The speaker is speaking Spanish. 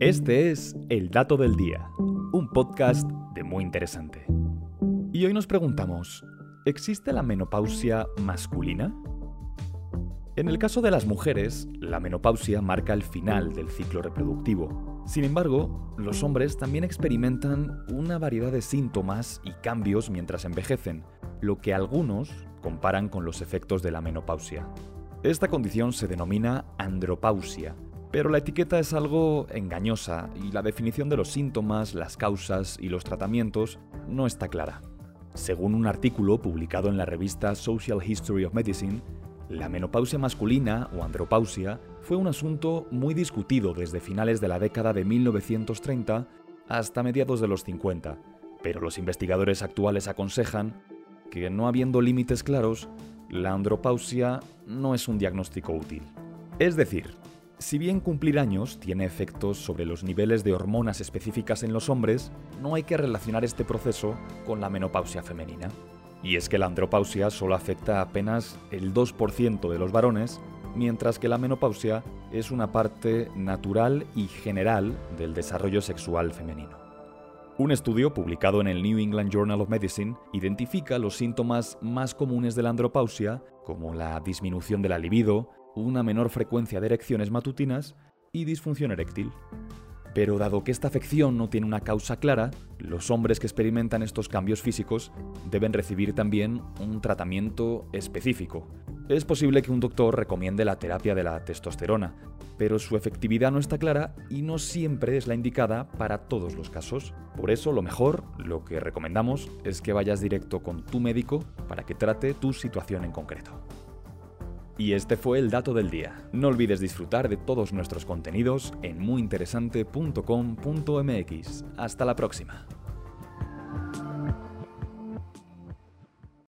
Este es El Dato del Día, un podcast de muy interesante. Y hoy nos preguntamos, ¿existe la menopausia masculina? En el caso de las mujeres, la menopausia marca el final del ciclo reproductivo. Sin embargo, los hombres también experimentan una variedad de síntomas y cambios mientras envejecen, lo que algunos comparan con los efectos de la menopausia. Esta condición se denomina andropausia, pero la etiqueta es algo engañosa y la definición de los síntomas, las causas y los tratamientos no está clara. Según un artículo publicado en la revista Social History of Medicine, la menopausia masculina o andropausia fue un asunto muy discutido desde finales de la década de 1930 hasta mediados de los 50, pero los investigadores actuales aconsejan que no habiendo límites claros, la andropausia no es un diagnóstico útil. Es decir, si bien cumplir años tiene efectos sobre los niveles de hormonas específicas en los hombres, no hay que relacionar este proceso con la menopausia femenina. Y es que la andropausia solo afecta apenas el 2% de los varones, mientras que la menopausia es una parte natural y general del desarrollo sexual femenino. Un estudio publicado en el New England Journal of Medicine identifica los síntomas más comunes de la andropausia, como la disminución de la libido, una menor frecuencia de erecciones matutinas y disfunción eréctil. Pero dado que esta afección no tiene una causa clara, los hombres que experimentan estos cambios físicos deben recibir también un tratamiento específico. Es posible que un doctor recomiende la terapia de la testosterona, pero su efectividad no está clara y no siempre es la indicada para todos los casos. Por eso lo mejor, lo que recomendamos, es que vayas directo con tu médico para que trate tu situación en concreto. Y este fue el dato del día. No olvides disfrutar de todos nuestros contenidos en muyinteresante.com.mx. Hasta la próxima.